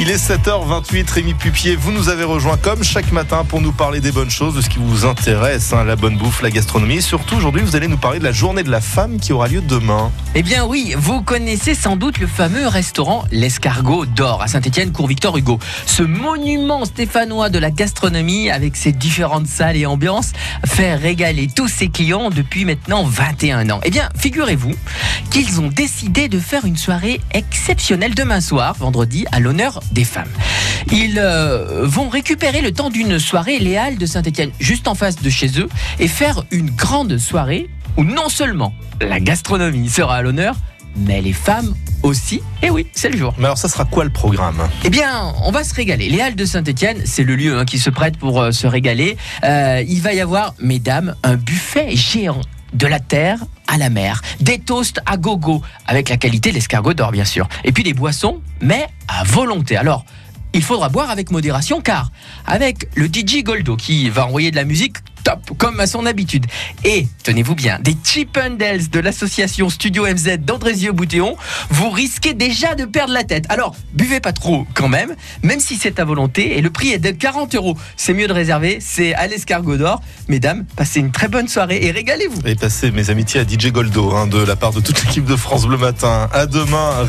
Il est 7h28, Rémi Pupier, vous nous avez rejoint comme chaque matin pour nous parler des bonnes choses, de ce qui vous intéresse, hein, la bonne bouffe, la gastronomie. Surtout, aujourd'hui, vous allez nous parler de la journée de la femme qui aura lieu demain. Eh bien oui, vous connaissez sans doute le fameux restaurant L'Escargot d'Or à Saint-Étienne, cours Victor Hugo. Ce monument stéphanois de la gastronomie avec ses différentes salles et ambiances fait régaler tous ses clients depuis maintenant 21 ans. Eh bien, figurez-vous qu'ils ont décidé de faire une soirée exceptionnelle demain soir, vendredi, à l'honneur des femmes. Ils euh, vont récupérer le temps d'une soirée les Halles de Saint-Étienne, juste en face de chez eux, et faire une grande soirée où non seulement la gastronomie sera à l'honneur, mais les femmes aussi. Et oui, c'est le jour. Mais alors, ça sera quoi le programme? Eh bien, on va se régaler. Les Halles de Saint-Etienne, c'est le lieu hein, qui se prête pour euh, se régaler. Euh, il va y avoir, mesdames, un buffet géant de la terre à la mer, des toasts à gogo, avec la qualité de l'escargot d'or, bien sûr. Et puis des boissons, mais à volonté. Alors, il faudra boire avec modération, car avec le DJ Goldo qui va envoyer de la musique comme à son habitude. Et, tenez-vous bien, des Chippendales de l'association Studio MZ d'Andrézieux-Boutéon, vous risquez déjà de perdre la tête. Alors, buvez pas trop quand même, même si c'est à volonté, et le prix est de 40 euros. C'est mieux de réserver, c'est à l'escargot d'or. Mesdames, passez une très bonne soirée et régalez-vous. Et passez mes amitiés à DJ Goldo, hein, de la part de toute l'équipe de France Bleu Matin. À demain.